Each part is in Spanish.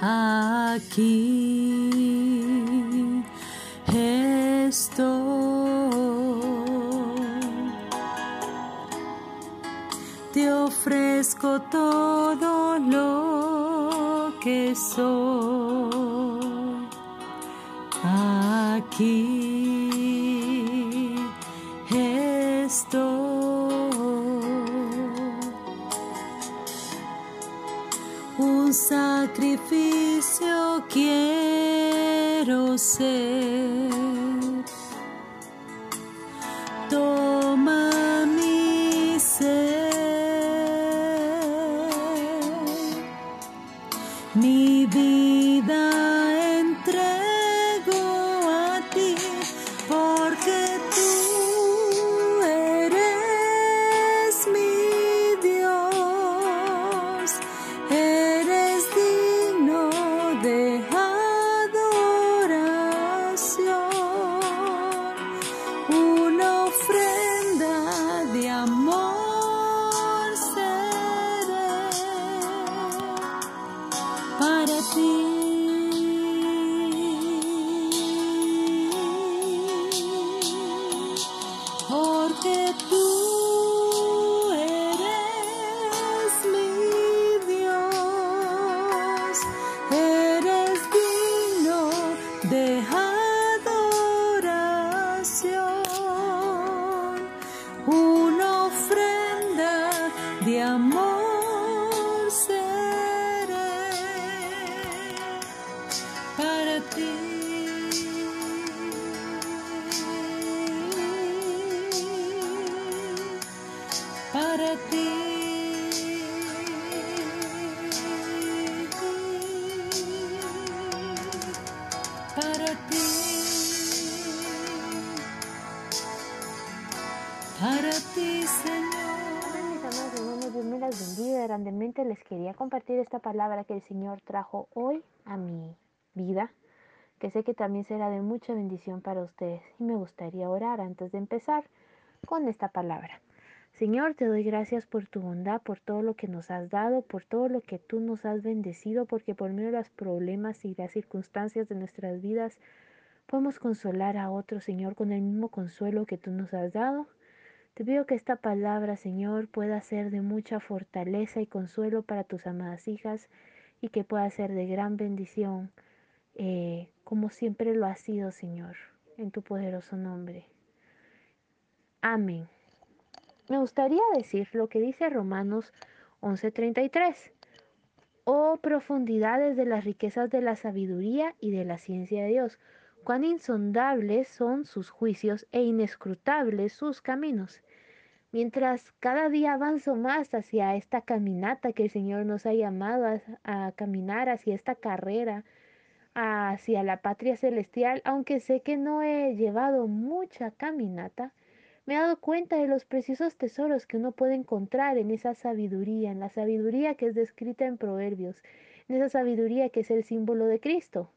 aquí. Estoy. Te ofrezco todo lo que soy. Aquí quiero para ti. Quería compartir esta palabra que el Señor trajo hoy a mi vida, que sé que también será de mucha bendición para ustedes. Y me gustaría orar antes de empezar con esta palabra. Señor, te doy gracias por tu bondad, por todo lo que nos has dado, por todo lo que tú nos has bendecido, porque por medio de los problemas y las circunstancias de nuestras vidas podemos consolar a otros, Señor, con el mismo consuelo que tú nos has dado. Te pido que esta palabra, Señor, pueda ser de mucha fortaleza y consuelo para tus amadas hijas y que pueda ser de gran bendición, eh, como siempre lo ha sido, Señor, en tu poderoso nombre. Amén. Me gustaría decir lo que dice Romanos 11:33. Oh profundidades de las riquezas de la sabiduría y de la ciencia de Dios, cuán insondables son sus juicios e inescrutables sus caminos. Mientras cada día avanzo más hacia esta caminata que el Señor nos ha llamado a, caminar, hacia esta carrera, hacia la patria celestial, aunque sé que no he llevado mucha caminata, me he dado cuenta de los preciosos tesoros que uno puede encontrar en esa sabiduría, en la sabiduría que es descrita en Proverbios, en esa sabiduría que es el símbolo de Cristo.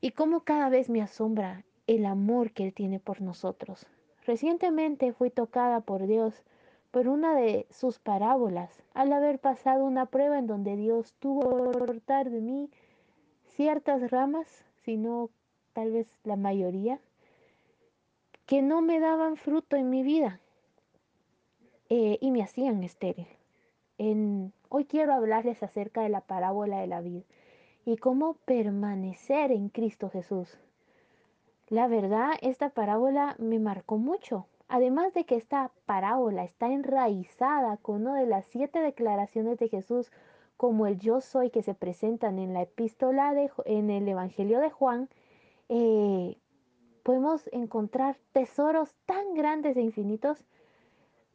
Y cómo cada vez me asombra el amor que Él tiene por nosotros. Recientemente fui tocada por Dios por una de sus parábolas, al haber pasado una prueba en donde Dios tuvo que cortar de mí ciertas ramas, sino tal vez la mayoría, que no me daban fruto en mi vida eh, y me hacían estéril. En, hoy quiero hablarles acerca de la parábola de la vida y cómo permanecer en Cristo Jesús. La verdad, esta parábola me marcó mucho. Además de que esta parábola está enraizada con una de las siete declaraciones de Jesús como el yo soy que se presentan en la epístola de, en el Evangelio de Juan, eh, podemos encontrar tesoros tan grandes e infinitos.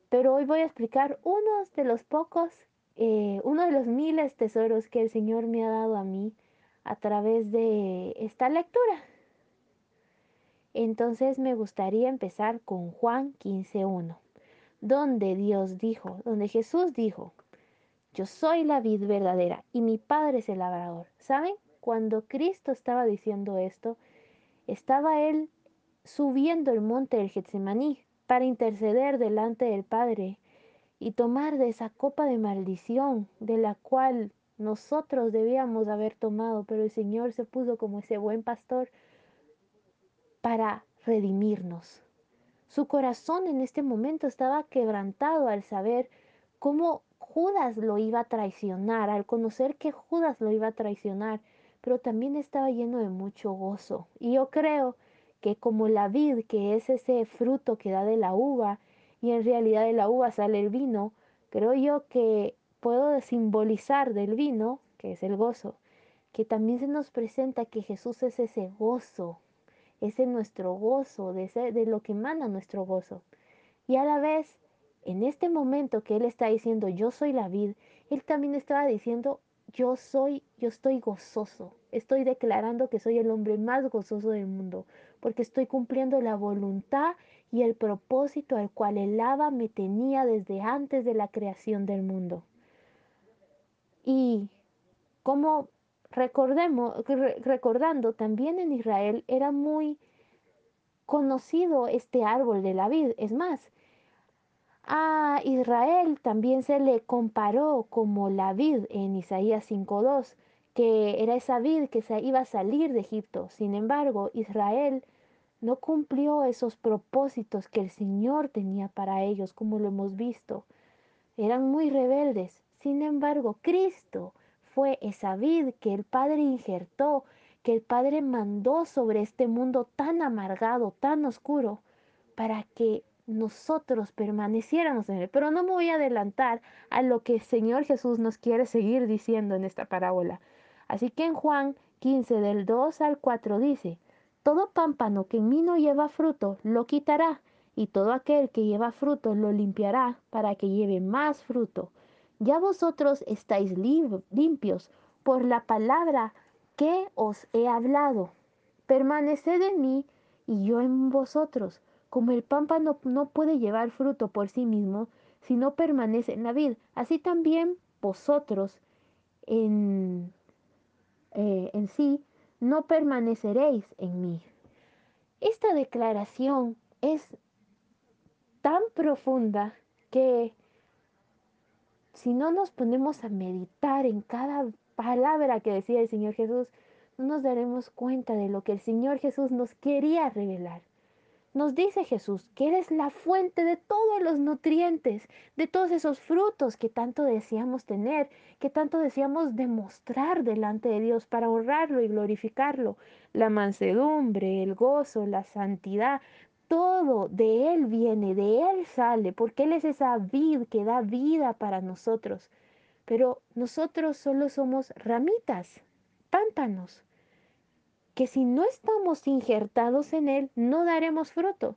Pero hoy voy a explicar unos de los pocos, eh, uno de los miles tesoros que el Señor me ha dado a mí a través de esta lectura. Entonces me gustaría empezar con Juan 15.1, donde Dios dijo, donde Jesús dijo, yo soy la vid verdadera y mi Padre es el labrador. ¿Saben? Cuando Cristo estaba diciendo esto, estaba Él subiendo el monte del Getsemaní para interceder delante del Padre y tomar de esa copa de maldición de la cual nosotros debíamos haber tomado, pero el Señor se puso como ese buen pastor para redimirnos. Su corazón en este momento estaba quebrantado al saber cómo Judas lo iba a traicionar, al conocer que Judas lo iba a traicionar, pero también estaba lleno de mucho gozo. Y yo creo que como la vid, que es ese fruto que da de la uva, y en realidad de la uva sale el vino, creo yo que puedo simbolizar del vino, que es el gozo, que también se nos presenta que Jesús es ese gozo, ese nuestro gozo, de, de lo que emana nuestro gozo. Y a la vez, en este momento que Él está diciendo, yo soy la vid, Él también estaba diciendo, yo soy, yo estoy gozoso, estoy declarando que soy el hombre más gozoso del mundo, porque estoy cumpliendo la voluntad y el propósito al cual el Abba me tenía desde antes de la creación del mundo. Y como recordemos, recordando, también en Israel era muy conocido este árbol de la vid. Es más, a Israel también se le comparó como la vid en Isaías 5.2, que era esa vid que se iba a salir de Egipto. Sin embargo, Israel no cumplió esos propósitos que el Señor tenía para ellos, como lo hemos visto. Eran muy rebeldes. Sin embargo, Cristo fue esa vid que el Padre injertó, que el Padre mandó sobre este mundo tan amargado, tan oscuro, para que nosotros permaneciéramos en él. Pero no me voy a adelantar a lo que el Señor Jesús nos quiere seguir diciendo en esta parábola. Así que en Juan 15 del 2 al 4 dice, todo pámpano que en mí no lleva fruto, lo quitará, y todo aquel que lleva fruto lo limpiará, para que lleve más fruto. Ya vosotros estáis limpios por la palabra que os he hablado. Permaneced en mí y yo en vosotros. Como el pámpano no puede llevar fruto por sí mismo, si no permanece en la vid, así también vosotros en, eh, en sí no permaneceréis en mí. Esta declaración es tan profunda que si no nos ponemos a meditar en cada palabra que decía el Señor Jesús, no nos daremos cuenta de lo que el Señor Jesús nos quería revelar. Nos dice Jesús que eres la fuente de todos los nutrientes, de todos esos frutos que tanto deseamos tener, que tanto deseamos demostrar delante de Dios para honrarlo y glorificarlo. La mansedumbre, el gozo, la santidad, todo de Él viene, de Él sale, porque Él es esa vid que da vida para nosotros. Pero nosotros solo somos ramitas, pámpanos que si no estamos injertados en él, no daremos fruto.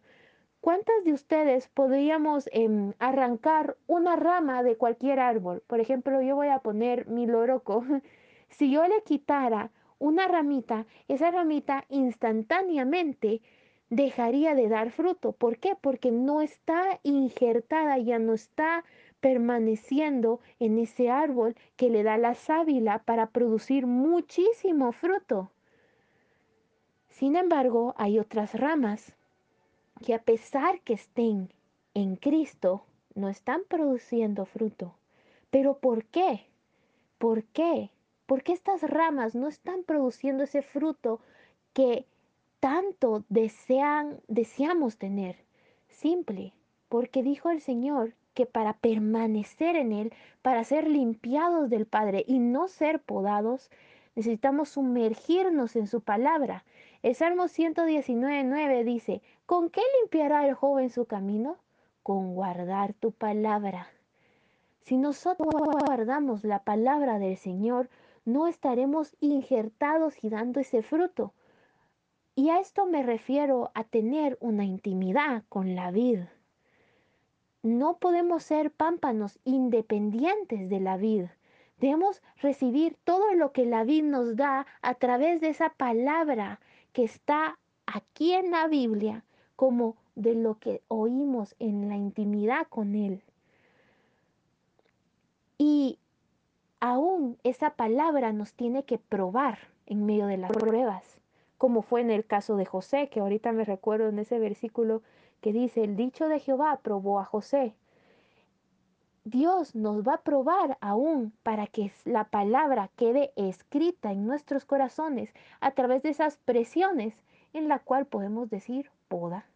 ¿Cuántas de ustedes podríamos eh, arrancar una rama de cualquier árbol? Por ejemplo, yo voy a poner mi loroco. si yo le quitara una ramita, esa ramita instantáneamente dejaría de dar fruto. ¿Por qué? Porque no está injertada, ya no está permaneciendo en ese árbol que le da la sábila para producir muchísimo fruto. Sin embargo, hay otras ramas que a pesar que estén en Cristo, no están produciendo fruto. ¿Pero por qué? ¿Por qué? ¿Por qué estas ramas no están produciendo ese fruto que tanto desean, deseamos tener? Simple, porque dijo el Señor que para permanecer en Él, para ser limpiados del Padre y no ser podados, necesitamos sumergirnos en su palabra. El Salmo 119.9 dice, ¿con qué limpiará el joven su camino? Con guardar tu palabra. Si nosotros guardamos la palabra del Señor, no estaremos injertados y dando ese fruto. Y a esto me refiero a tener una intimidad con la vid. No podemos ser pámpanos independientes de la vid. Debemos recibir todo lo que la vid nos da a través de esa palabra que está aquí en la Biblia como de lo que oímos en la intimidad con Él. Y aún esa palabra nos tiene que probar en medio de las pruebas, como fue en el caso de José, que ahorita me recuerdo en ese versículo que dice, el dicho de Jehová probó a José. Dios nos va a probar aún para que la palabra quede escrita en nuestros corazones a través de esas presiones en la cual podemos decir poda,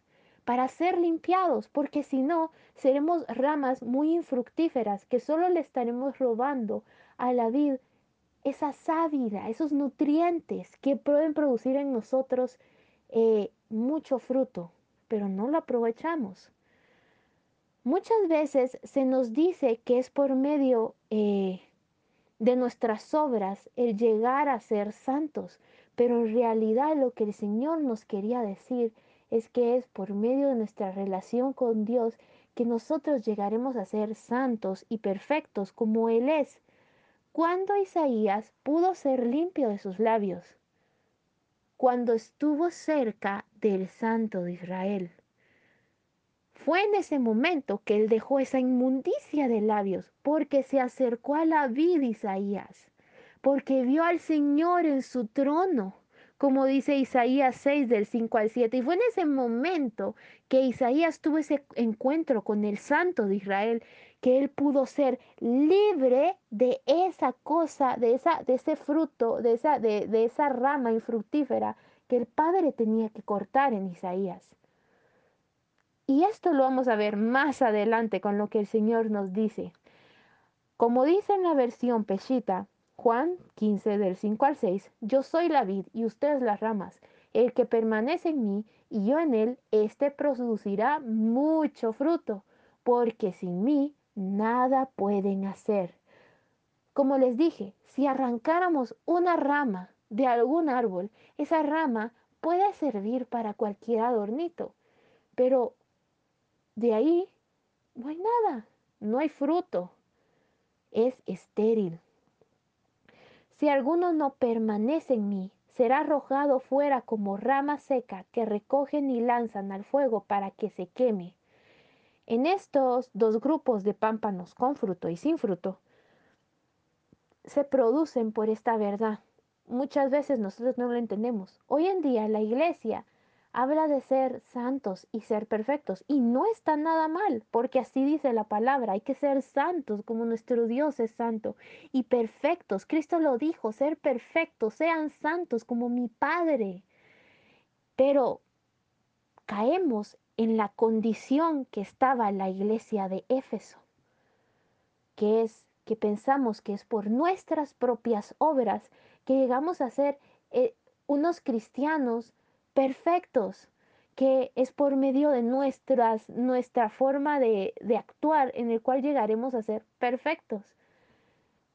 para ser limpiados, porque si no, seremos ramas muy infructíferas que solo le estaremos robando a la vid esa sábila, esos nutrientes que pueden producir en nosotros eh, mucho fruto, pero no lo aprovechamos. Muchas veces se nos dice que es por medio eh, de nuestras obras el llegar a ser santos, pero en realidad lo que el Señor nos quería decir es que es por medio de nuestra relación con Dios que nosotros llegaremos a ser santos y perfectos como Él es. Cuando Isaías pudo ser limpio de sus labios, cuando estuvo cerca del Santo de Israel. Fue en ese momento que él dejó esa inmundicia de labios, porque se acercó a la vida Isaías, porque vio al Señor en su trono, como dice Isaías 6 del 5 al 7. Y fue en ese momento que Isaías tuvo ese encuentro con el Santo de Israel, que él pudo ser libre de esa cosa, de, esa, de ese fruto, de esa, de, de esa rama infructífera que el Padre tenía que cortar en Isaías. Y esto lo vamos a ver más adelante con lo que el Señor nos dice. Como dice en la versión Peshita, Juan 15 del 5 al 6, yo soy la vid y ustedes las ramas. El que permanece en mí y yo en él, éste producirá mucho fruto, porque sin mí nada pueden hacer. Como les dije, si arrancáramos una rama de algún árbol, esa rama puede servir para cualquier adornito, pero de ahí no hay nada, no hay fruto, es estéril. Si alguno no permanece en mí, será arrojado fuera como rama seca que recogen y lanzan al fuego para que se queme. En estos dos grupos de pámpanos con fruto y sin fruto, se producen por esta verdad. Muchas veces nosotros no lo entendemos. Hoy en día la iglesia habla de ser santos y ser perfectos. Y no está nada mal, porque así dice la palabra, hay que ser santos como nuestro Dios es santo y perfectos. Cristo lo dijo, ser perfectos, sean santos como mi Padre. Pero caemos en la condición que estaba la iglesia de Éfeso, que es que pensamos que es por nuestras propias obras que llegamos a ser eh, unos cristianos perfectos, que es por medio de nuestras, nuestra forma de, de actuar en el cual llegaremos a ser perfectos.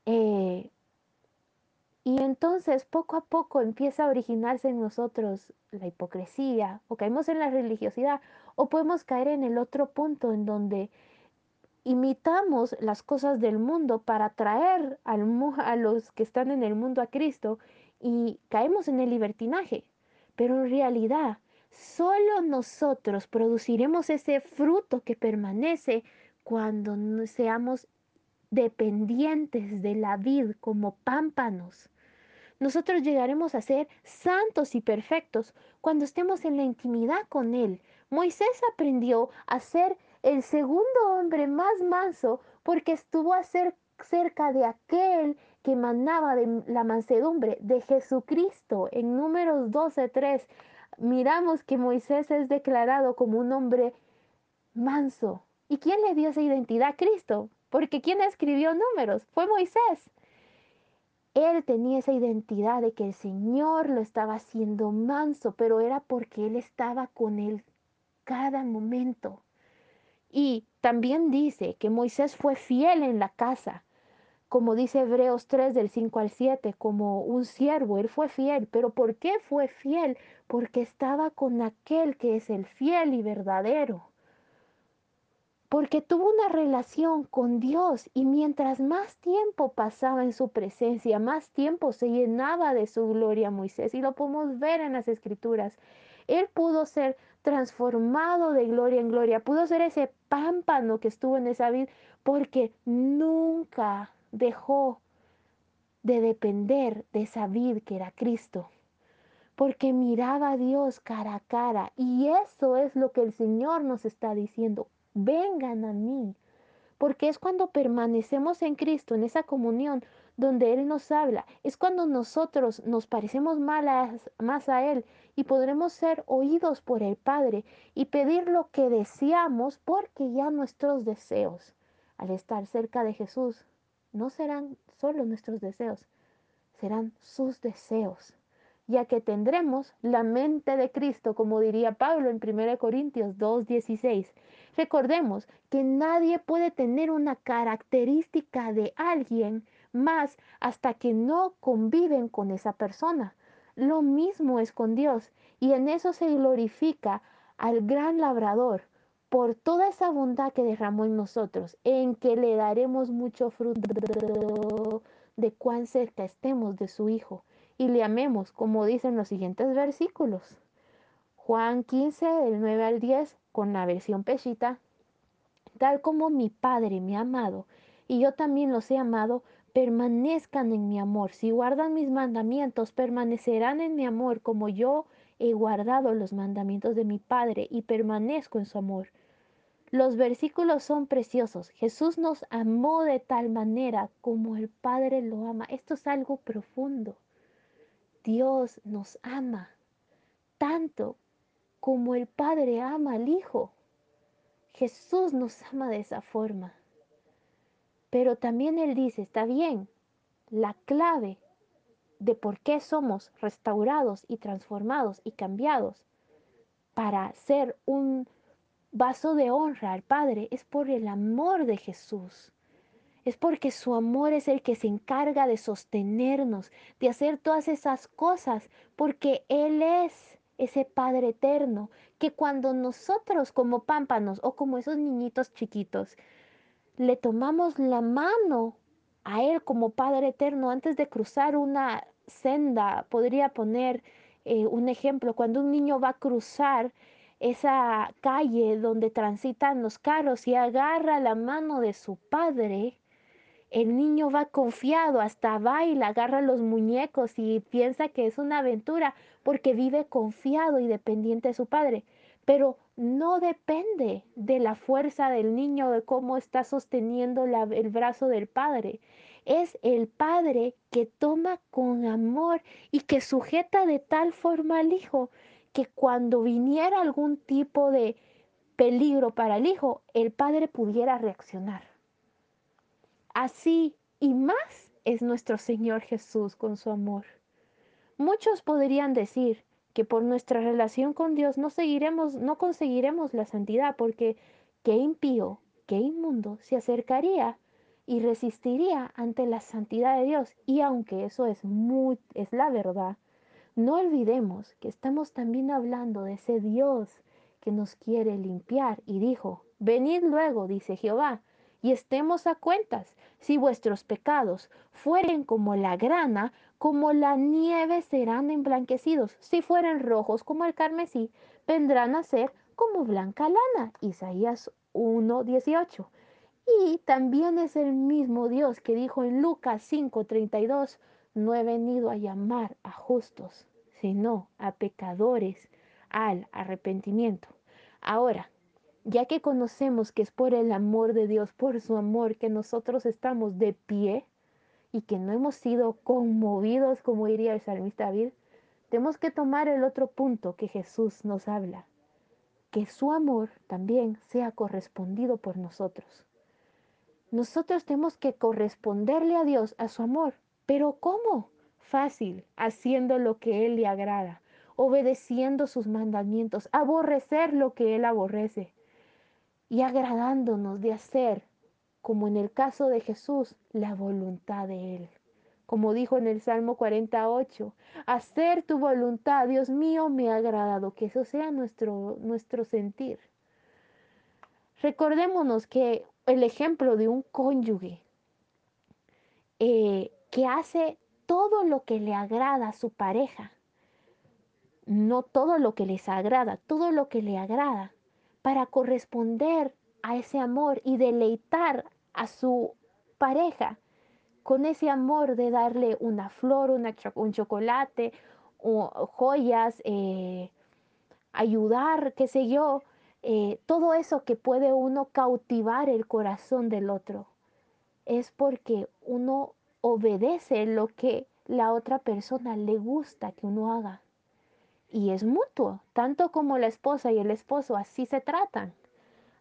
Eh, y entonces poco a poco empieza a originarse en nosotros la hipocresía, o caemos en la religiosidad, o podemos caer en el otro punto en donde imitamos las cosas del mundo para atraer a los que están en el mundo a Cristo y caemos en el libertinaje. Pero en realidad, solo nosotros produciremos ese fruto que permanece cuando seamos dependientes de la vid como pámpanos. Nosotros llegaremos a ser santos y perfectos cuando estemos en la intimidad con Él. Moisés aprendió a ser el segundo hombre más manso porque estuvo a ser cerca de aquel que emanaba de la mansedumbre de Jesucristo. En números 12.3 miramos que Moisés es declarado como un hombre manso. ¿Y quién le dio esa identidad? Cristo. Porque ¿quién escribió números? Fue Moisés. Él tenía esa identidad de que el Señor lo estaba haciendo manso, pero era porque Él estaba con él cada momento. Y también dice que Moisés fue fiel en la casa como dice Hebreos 3 del 5 al 7, como un siervo, él fue fiel. ¿Pero por qué fue fiel? Porque estaba con aquel que es el fiel y verdadero. Porque tuvo una relación con Dios y mientras más tiempo pasaba en su presencia, más tiempo se llenaba de su gloria Moisés. Y lo podemos ver en las escrituras. Él pudo ser transformado de gloria en gloria, pudo ser ese pámpano que estuvo en esa vida, porque nunca dejó de depender de esa vid que era Cristo, porque miraba a Dios cara a cara. Y eso es lo que el Señor nos está diciendo. Vengan a mí, porque es cuando permanecemos en Cristo, en esa comunión donde Él nos habla, es cuando nosotros nos parecemos más a Él y podremos ser oídos por el Padre y pedir lo que deseamos porque ya nuestros deseos, al estar cerca de Jesús, no serán solo nuestros deseos, serán sus deseos ya que tendremos la mente de Cristo, como diría Pablo en 1 Corintios 2.16. Recordemos que nadie puede tener una característica de alguien más hasta que no conviven con esa persona. Lo mismo es con Dios y en eso se glorifica al gran labrador por toda esa bondad que derramó en nosotros, en que le daremos mucho fruto de cuán cerca estemos de su Hijo y le amemos, como dicen los siguientes versículos. Juan 15, del 9 al 10, con la versión pechita, tal como mi Padre me ha amado y yo también los he amado, permanezcan en mi amor. Si guardan mis mandamientos, permanecerán en mi amor, como yo he guardado los mandamientos de mi Padre y permanezco en su amor. Los versículos son preciosos. Jesús nos amó de tal manera como el Padre lo ama. Esto es algo profundo. Dios nos ama tanto como el Padre ama al Hijo. Jesús nos ama de esa forma. Pero también Él dice, está bien, la clave de por qué somos restaurados y transformados y cambiados para ser un vaso de honra al Padre es por el amor de Jesús. Es porque su amor es el que se encarga de sostenernos, de hacer todas esas cosas, porque Él es ese Padre eterno, que cuando nosotros como pámpanos o como esos niñitos chiquitos, le tomamos la mano a Él como Padre eterno antes de cruzar una senda, podría poner eh, un ejemplo, cuando un niño va a cruzar esa calle donde transitan los carros y agarra la mano de su padre, el niño va confiado, hasta baila, agarra los muñecos y piensa que es una aventura porque vive confiado y dependiente de su padre. Pero no depende de la fuerza del niño, de cómo está sosteniendo el brazo del padre. Es el padre que toma con amor y que sujeta de tal forma al hijo que cuando viniera algún tipo de peligro para el hijo, el padre pudiera reaccionar. Así y más es nuestro Señor Jesús con su amor. Muchos podrían decir que por nuestra relación con Dios no seguiremos, no conseguiremos la santidad, porque qué impío, qué inmundo se acercaría y resistiría ante la santidad de Dios. Y aunque eso es muy, es la verdad, no olvidemos que estamos también hablando de ese Dios que nos quiere limpiar y dijo, venid luego, dice Jehová, y estemos a cuentas. Si vuestros pecados fueren como la grana, como la nieve serán emblanquecidos. Si fueren rojos como el carmesí, vendrán a ser como blanca lana. Isaías 1:18. Y también es el mismo Dios que dijo en Lucas 5:32, no he venido a llamar a justos, sino a pecadores al arrepentimiento. Ahora, ya que conocemos que es por el amor de Dios, por su amor, que nosotros estamos de pie y que no hemos sido conmovidos, como diría el salmista David, tenemos que tomar el otro punto que Jesús nos habla, que su amor también sea correspondido por nosotros. Nosotros tenemos que corresponderle a Dios, a su amor, pero ¿cómo? Fácil, haciendo lo que Él le agrada, obedeciendo sus mandamientos, aborrecer lo que Él aborrece y agradándonos de hacer, como en el caso de Jesús, la voluntad de Él. Como dijo en el Salmo 48, hacer tu voluntad, Dios mío, me ha agradado, que eso sea nuestro, nuestro sentir. Recordémonos que el ejemplo de un cónyuge eh, que hace todo lo que le agrada a su pareja, no todo lo que les agrada, todo lo que le agrada, para corresponder a ese amor y deleitar a su pareja con ese amor de darle una flor, un chocolate, o joyas, eh, ayudar, qué sé yo, eh, todo eso que puede uno cautivar el corazón del otro, es porque uno obedece lo que la otra persona le gusta que uno haga. Y es mutuo, tanto como la esposa y el esposo así se tratan,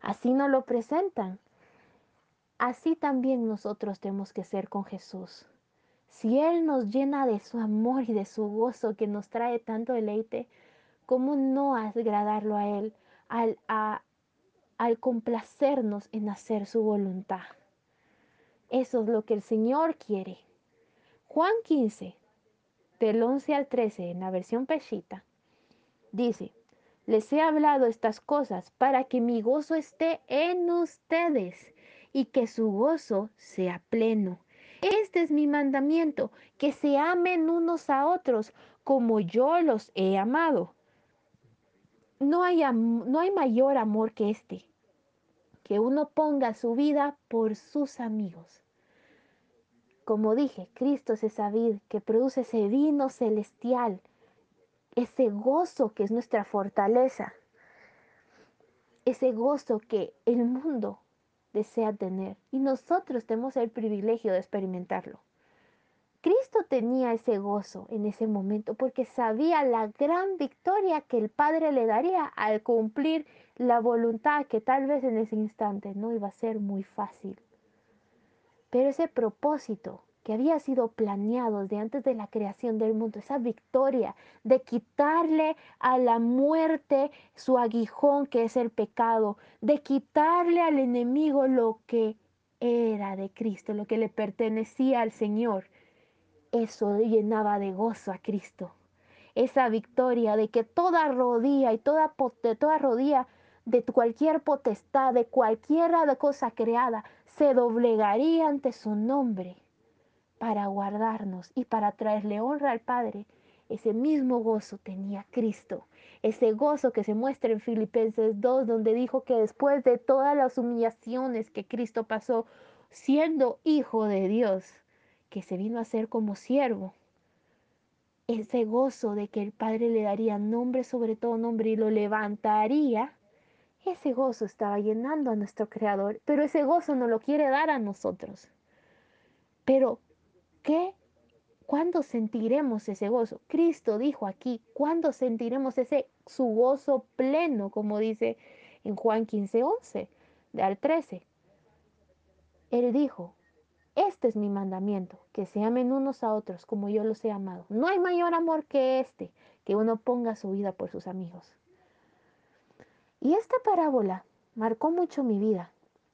así nos lo presentan. Así también nosotros tenemos que ser con Jesús. Si Él nos llena de su amor y de su gozo que nos trae tanto deleite, ¿cómo no agradarlo a Él al, al complacernos en hacer su voluntad? Eso es lo que el Señor quiere. Juan 15, del 11 al 13, en la versión Peshita, dice, les he hablado estas cosas para que mi gozo esté en ustedes y que su gozo sea pleno. Este es mi mandamiento, que se amen unos a otros como yo los he amado. No hay, mayor amor que este, que uno ponga su vida por sus amigos. Como dije, Cristo es esa vid que produce ese vino celestial, ese gozo que es nuestra fortaleza, ese gozo que el mundo desea tener y nosotros tenemos el privilegio de experimentarlo. Cristo tenía ese gozo en ese momento porque sabía la gran victoria que el Padre le daría al cumplir la voluntad que tal vez en ese instante no iba a ser muy fácil. Pero ese propósito que había sido planeado desde antes de la creación del mundo, esa victoria de quitarle a la muerte su aguijón que es el pecado, de quitarle al enemigo lo que era de Cristo, lo que le pertenecía al Señor. Eso llenaba de gozo a Cristo. Esa victoria de que toda rodilla y toda, toda rodilla de cualquier potestad, de cualquiera cosa creada, se doblegaría ante su nombre para guardarnos y para traerle honra al Padre. Ese mismo gozo tenía Cristo. Ese gozo que se muestra en Filipenses 2, donde dijo que después de todas las humillaciones que Cristo pasó, siendo hijo de Dios, que se vino a ser como siervo, ese gozo de que el Padre le daría nombre sobre todo nombre y lo levantaría, ese gozo estaba llenando a nuestro Creador, pero ese gozo no lo quiere dar a nosotros. Pero, ¿qué? ¿Cuándo sentiremos ese gozo? Cristo dijo aquí, ¿cuándo sentiremos ese su gozo pleno, como dice en Juan 15, 11, al 13? Él dijo, este es mi mandamiento, que se amen unos a otros como yo los he amado. No hay mayor amor que este, que uno ponga su vida por sus amigos. Y esta parábola marcó mucho mi vida,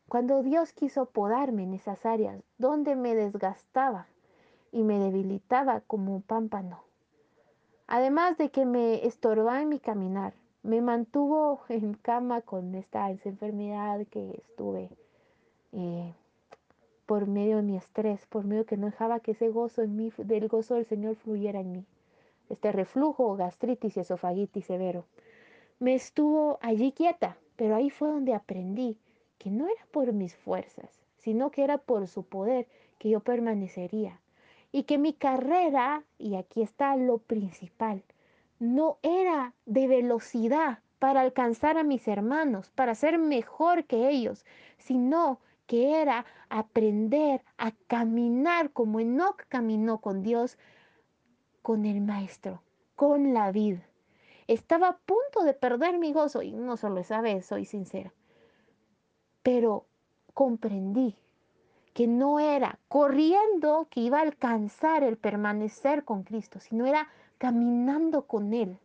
cuando Dios quiso podarme en esas áreas donde me desgastaba y me debilitaba como un pámpano. Además de que me estorbaba en mi caminar, me mantuvo en cama con esta enfermedad que estuve eh, por medio de mi estrés, por medio que no dejaba que ese gozo en mí, del gozo del Señor fluyera en mí. Este reflujo, gastritis y esofagitis severo me estuvo allí quieta, pero ahí fue donde aprendí que no era por mis fuerzas, sino que era por su poder que yo permanecería. Y que mi carrera, y aquí está lo principal, no era de velocidad para alcanzar a mis hermanos, para ser mejor que ellos, sino que era aprender a caminar como Enoch caminó con Dios, con el Maestro, con la vida. Estaba a punto de perder mi gozo y no solo esa vez, soy sincera. Pero comprendí que no era corriendo que iba a alcanzar el permanecer con Cristo, sino era caminando con Él,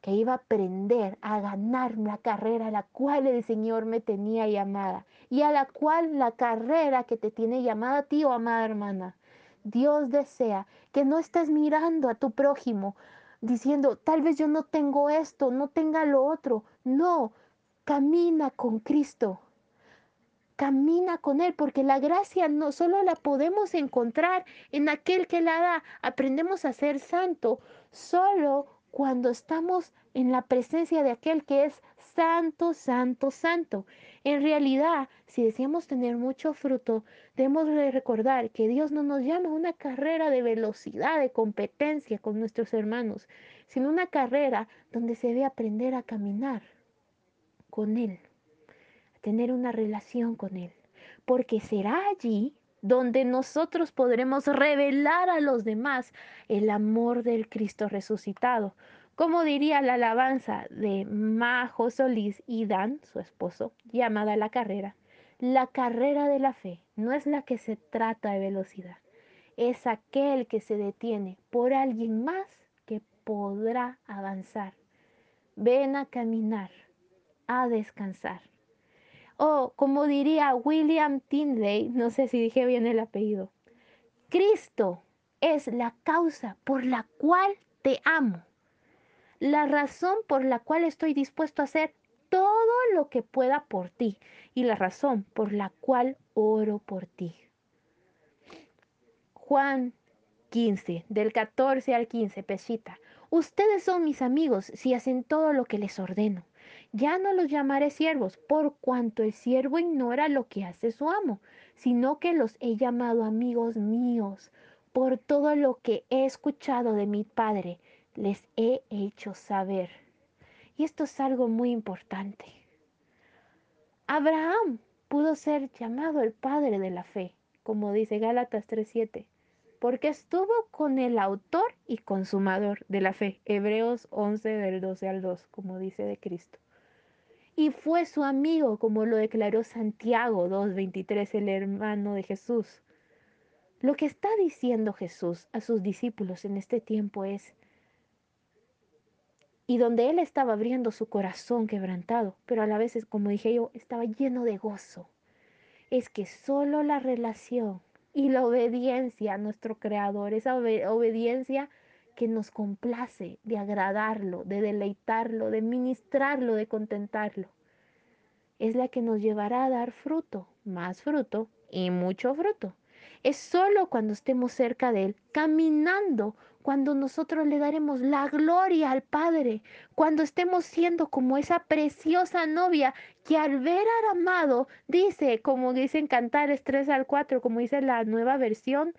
que iba a aprender a ganar la carrera a la cual el Señor me tenía llamada y a la cual la carrera que te tiene llamada a ti o amada hermana. Dios desea que no estés mirando a tu prójimo, diciendo, tal vez yo no tengo esto, no tenga lo otro. No, camina con Cristo. Camina con Él, porque la gracia no solo la podemos encontrar en aquel que la da. Aprendemos a ser santo solo cuando estamos en la presencia de aquel que es santo, santo, santo. En realidad, si deseamos tener mucho fruto, debemos recordar que Dios no nos llama a una carrera de velocidad, de competencia con nuestros hermanos, sino una carrera donde se debe aprender a caminar con Él, tener una relación con Él, porque será allí donde nosotros podremos revelar a los demás el amor del Cristo resucitado. Como diría la alabanza de Majo Solís y Dan, su esposo, llamada La Carrera, la carrera de la fe no es la que se trata de velocidad, es aquel que se detiene por alguien más que podrá avanzar. Ven a caminar, a descansar. O como diría William Tindley, no sé si dije bien el apellido, Cristo es la causa por la cual te amo, la razón por la cual estoy dispuesto a hacer todo lo que pueda por ti y la razón por la cual oro por ti. Juan 15, del 14 al 15, Pesita. Ustedes son mis amigos si hacen todo lo que les ordeno. Ya no los llamaré siervos, por cuanto el siervo ignora lo que hace su amo, sino que los he llamado amigos míos. Por todo lo que he escuchado de mi Padre, les he hecho saber. Y esto es algo muy importante. Abraham pudo ser llamado el padre de la fe, como dice Gálatas 3:7, porque estuvo con el autor y consumador de la fe, Hebreos 11 del 12 al 2, como dice de Cristo. Y fue su amigo, como lo declaró Santiago 2:23, el hermano de Jesús. Lo que está diciendo Jesús a sus discípulos en este tiempo es, y donde él estaba abriendo su corazón quebrantado, pero a la vez, como dije yo, estaba lleno de gozo. Es que solo la relación y la obediencia a nuestro Creador, esa obediencia que nos complace de agradarlo, de deleitarlo, de ministrarlo, de contentarlo, es la que nos llevará a dar fruto, más fruto y mucho fruto. Es solo cuando estemos cerca de Él, caminando cuando nosotros le daremos la gloria al Padre, cuando estemos siendo como esa preciosa novia que al ver al amado dice, como dicen Cantares 3 al 4, como dice la nueva versión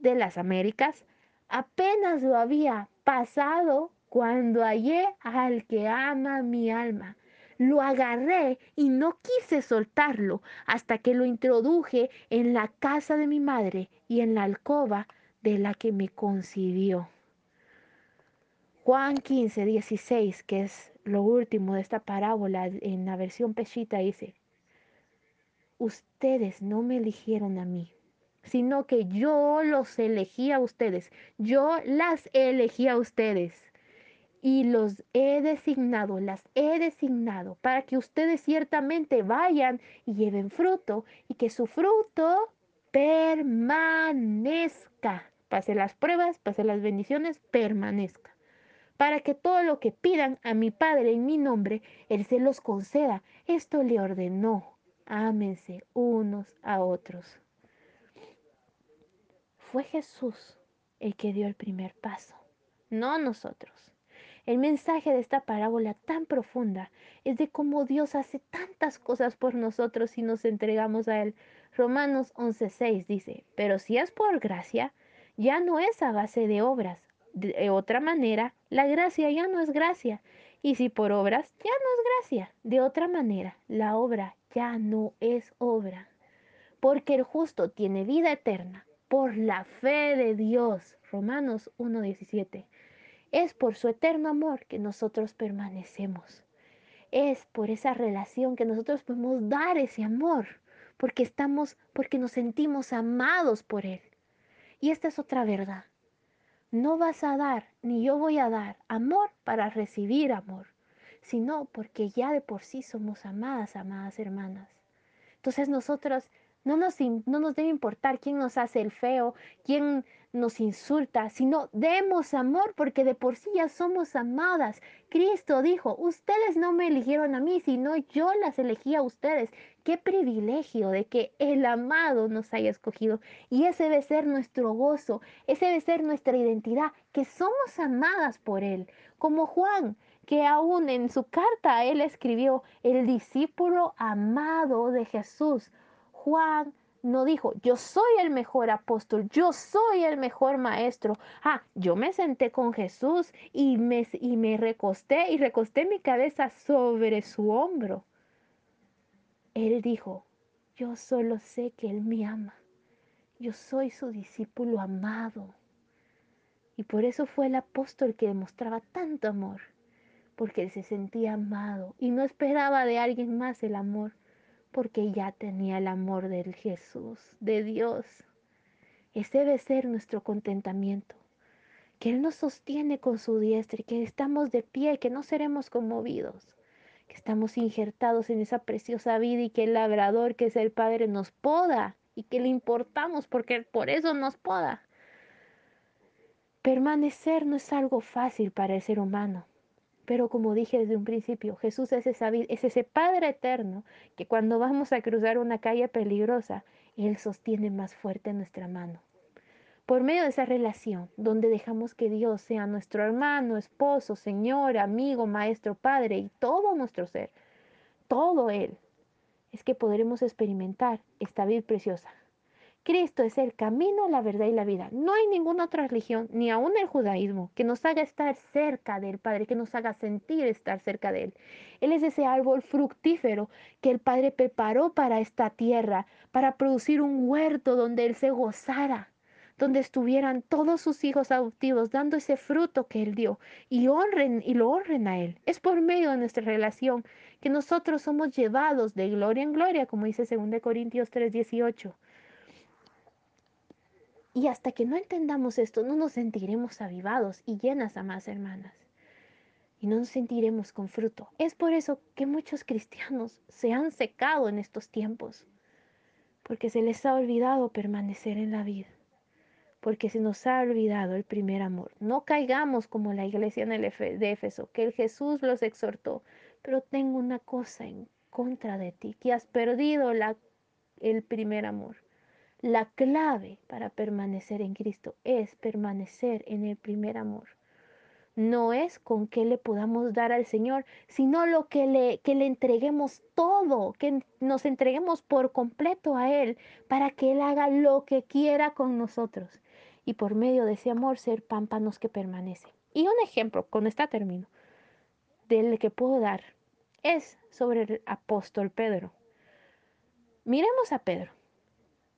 de las Américas, apenas lo había pasado cuando hallé al que ama mi alma. Lo agarré y no quise soltarlo hasta que lo introduje en la casa de mi madre y en la alcoba de la que me concibió. Juan 15, 16, que es lo último de esta parábola en la versión pechita, dice, ustedes no me eligieron a mí, sino que yo los elegí a ustedes, yo las elegí a ustedes y los he designado, las he designado para que ustedes ciertamente vayan y lleven fruto y que su fruto permanezca pase las pruebas, pase las bendiciones, permanezca. Para que todo lo que pidan a mi Padre en mi nombre, Él se los conceda. Esto le ordenó. Ámense unos a otros. Fue Jesús el que dio el primer paso, no nosotros. El mensaje de esta parábola tan profunda es de cómo Dios hace tantas cosas por nosotros si nos entregamos a Él. Romanos 11:6 dice, pero si es por gracia, ya no es a base de obras. De otra manera, la gracia ya no es gracia. Y si por obras, ya no es gracia. De otra manera, la obra ya no es obra. Porque el justo tiene vida eterna por la fe de Dios. Romanos 1.17. Es por su eterno amor que nosotros permanecemos. Es por esa relación que nosotros podemos dar ese amor. Porque estamos, porque nos sentimos amados por Él. Y esta es otra verdad. No vas a dar, ni yo voy a dar amor para recibir amor, sino porque ya de por sí somos amadas, amadas hermanas. Entonces nosotros no nos, no nos debe importar quién nos hace el feo, quién nos insulta, sino demos amor porque de por sí ya somos amadas. Cristo dijo, ustedes no me eligieron a mí, sino yo las elegí a ustedes. Qué privilegio de que el amado nos haya escogido. Y ese debe ser nuestro gozo, ese debe ser nuestra identidad, que somos amadas por Él. Como Juan, que aún en su carta él escribió, el discípulo amado de Jesús. Juan no dijo, yo soy el mejor apóstol, yo soy el mejor maestro. Ah, yo me senté con Jesús y me, y me recosté y recosté mi cabeza sobre su hombro. Él dijo, yo solo sé que Él me ama. Yo soy su discípulo amado. Y por eso fue el apóstol que demostraba tanto amor, porque él se sentía amado y no esperaba de alguien más el amor, porque ya tenía el amor del Jesús, de Dios. Ese debe ser nuestro contentamiento, que Él nos sostiene con su diestra y que estamos de pie, que no seremos conmovidos, que estamos injertados en esa preciosa vida y que el labrador, que es el Padre, nos poda y que le importamos porque por eso nos poda. Permanecer no es algo fácil para el ser humano. Pero como dije desde un principio, Jesús es, ese Padre eterno que cuando vamos a cruzar una calle peligrosa, Él sostiene más fuerte nuestra mano. Por medio de esa relación, donde dejamos que Dios sea nuestro hermano, esposo, Señor, amigo, maestro, Padre y todo nuestro ser, todo Él, es que podremos experimentar esta vida preciosa, Cristo es el camino, la verdad y la vida. No hay ninguna otra religión, ni aún el judaísmo, que nos haga estar cerca del Padre, que nos haga sentir estar cerca de Él. Él es ese árbol fructífero que el Padre preparó para esta tierra, para producir un huerto donde Él se gozara, donde estuvieran todos sus hijos adoptivos dando ese fruto que Él dio y honren y lo honren a Él. Es por medio de nuestra relación que nosotros somos llevados de gloria en gloria, como dice 2 Corintios 3:18. Y hasta que no entendamos esto, no nos sentiremos avivados y llenas a más hermanas. Y no nos sentiremos con fruto. Es por eso que muchos cristianos se han secado en estos tiempos. Porque se les ha olvidado permanecer en la vida. Porque se nos ha olvidado el primer amor. No caigamos como la iglesia de Éfeso, que el Jesús los exhortó. Pero tengo una cosa en contra de ti, que has perdido el primer amor. La clave para permanecer en Cristo es permanecer en el primer amor. No es con qué le podamos dar al Señor, sino lo que le, que le entreguemos todo, que nos entreguemos por completo a Él, para que Él haga lo que quiera con nosotros. Y por medio de ese amor ser pámpanos que permanecen. Y un ejemplo, con esta término, del que puedo dar, es sobre el apóstol Pedro. Miremos a Pedro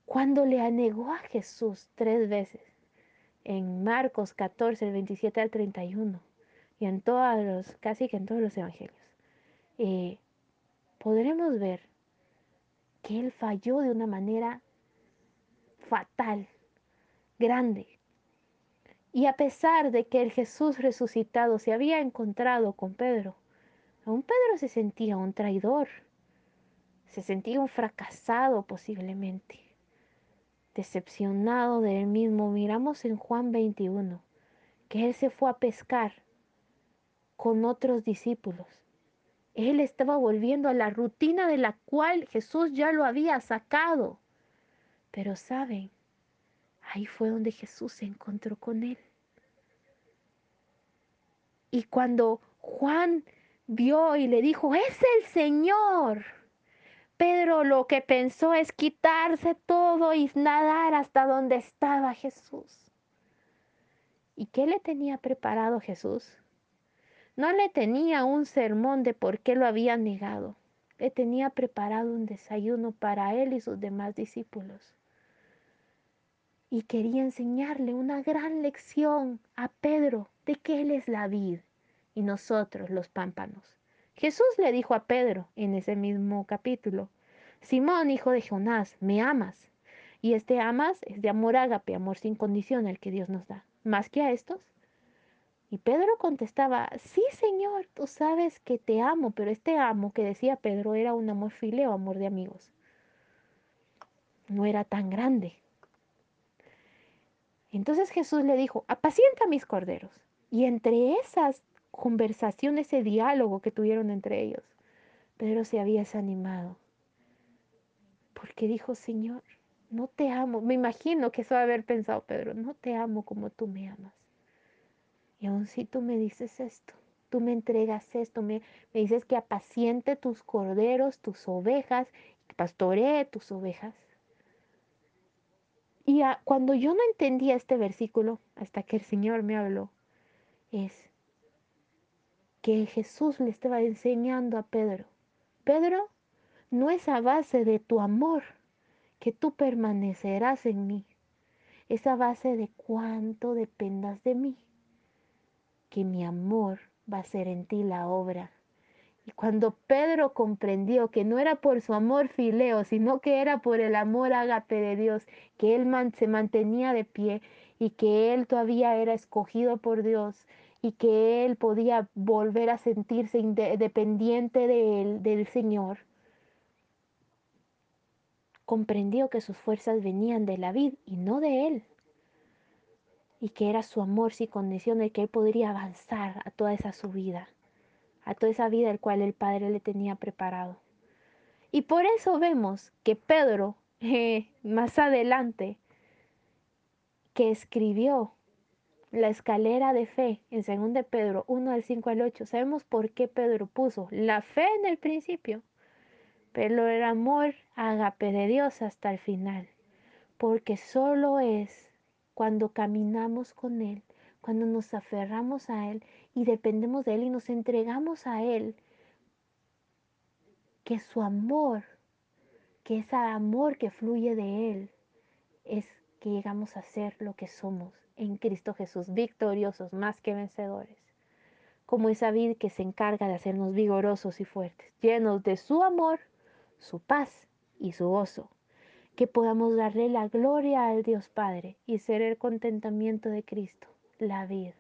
cuando le anegó a Jesús tres veces, en Marcos 14, 27 al 31, y en todos los, casi que en todos los evangelios, eh, podremos ver que él falló de una manera fatal, grande. Y a pesar de que el Jesús resucitado se había encontrado con Pedro, aún Pedro se sentía un traidor, se sentía un fracasado posiblemente decepcionado de él mismo, miramos en Juan 21 que él se fue a pescar con otros discípulos. Él estaba volviendo a la rutina de la cual Jesús ya lo había sacado. Pero saben, ahí fue donde Jesús se encontró con él. Y cuando Juan vio y le dijo, es el Señor, Pedro lo que pensó es quitarse todo y nadar hasta donde estaba Jesús. ¿Y qué le tenía preparado Jesús? No le tenía un sermón de por qué lo había negado. Le tenía preparado un desayuno para él y sus demás discípulos. Y quería enseñarle una gran lección a Pedro de que él es la vid y nosotros los pámpanos. Jesús le dijo a Pedro en ese mismo capítulo, Simón, hijo de Jonás, ¿me amas? Y este amas es de amor ágape, amor sin condición el que Dios nos da. ¿Más que a estos? Y Pedro contestaba, sí, Señor, tú sabes que te amo, pero este amo que decía Pedro era un amor fileo, amor de amigos. No era tan grande. Entonces Jesús le dijo, apacienta mis corderos. Y entre esas conversación, ese diálogo que tuvieron entre ellos. Pedro se había desanimado. Porque dijo, Señor, no te amo. Me imagino que eso va haber pensado Pedro, no te amo como tú me amas. Y aun si tú me dices esto, tú me entregas esto, me, me dices que apaciente tus corderos, tus ovejas, que pastoree tus ovejas. Y a- cuando yo no entendía este versículo, hasta que el Señor me habló, es que Jesús le estaba enseñando a Pedro, Pedro, no es a base de tu amor que tú permanecerás en mí, es a base de cuánto dependas de mí, que mi amor va a ser en ti la obra. Y cuando Pedro comprendió que no era por su amor fileo, sino que era por el amor ágape de Dios, que él se mantenía de pie y que él todavía era escogido por Dios y que él podía volver a sentirse dependiente de él, del Señor, comprendió que sus fuerzas venían de la vid y no de él, y que era su amor sin condición el que él podría avanzar a toda esa subida, a toda esa vida el cual el Padre le tenía preparado. Y por eso vemos que Pedro, eh, más adelante, que escribió la escalera de fe en 2 de Pedro 1 del 5 al 8, sabemos por qué Pedro puso la fe en el principio, pero el amor ágape de Dios hasta el final, porque solo es cuando caminamos con Él, cuando nos aferramos a Él y dependemos de Él y nos entregamos a Él, que su amor, que ese amor que fluye de Él, es que llegamos a ser lo que somos en Cristo Jesús, victoriosos más que vencedores. Como esa vid que se encarga de hacernos vigorosos y fuertes, llenos de su amor, su paz y su gozo. Que podamos darle la gloria al Dios Padre y ser el contentamiento de Cristo, la vid.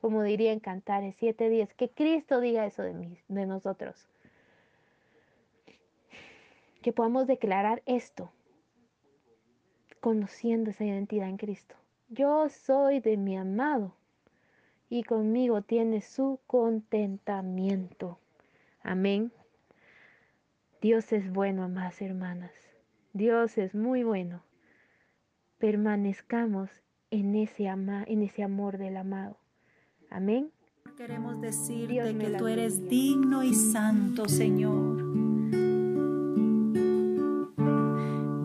Como diría en Cantares 7:10, que Cristo diga eso de, mí, de nosotros. Que podamos declarar esto conociendo esa identidad en Cristo yo soy de mi amado y conmigo tiene su contentamiento. Amén. Dios es bueno, amadas hermanas. Dios es muy bueno. Permanezcamos en ese, ama, en ese amor del amado. Amén. Queremos decirte que tú eres digno y santo, Señor.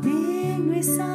Digno y santo.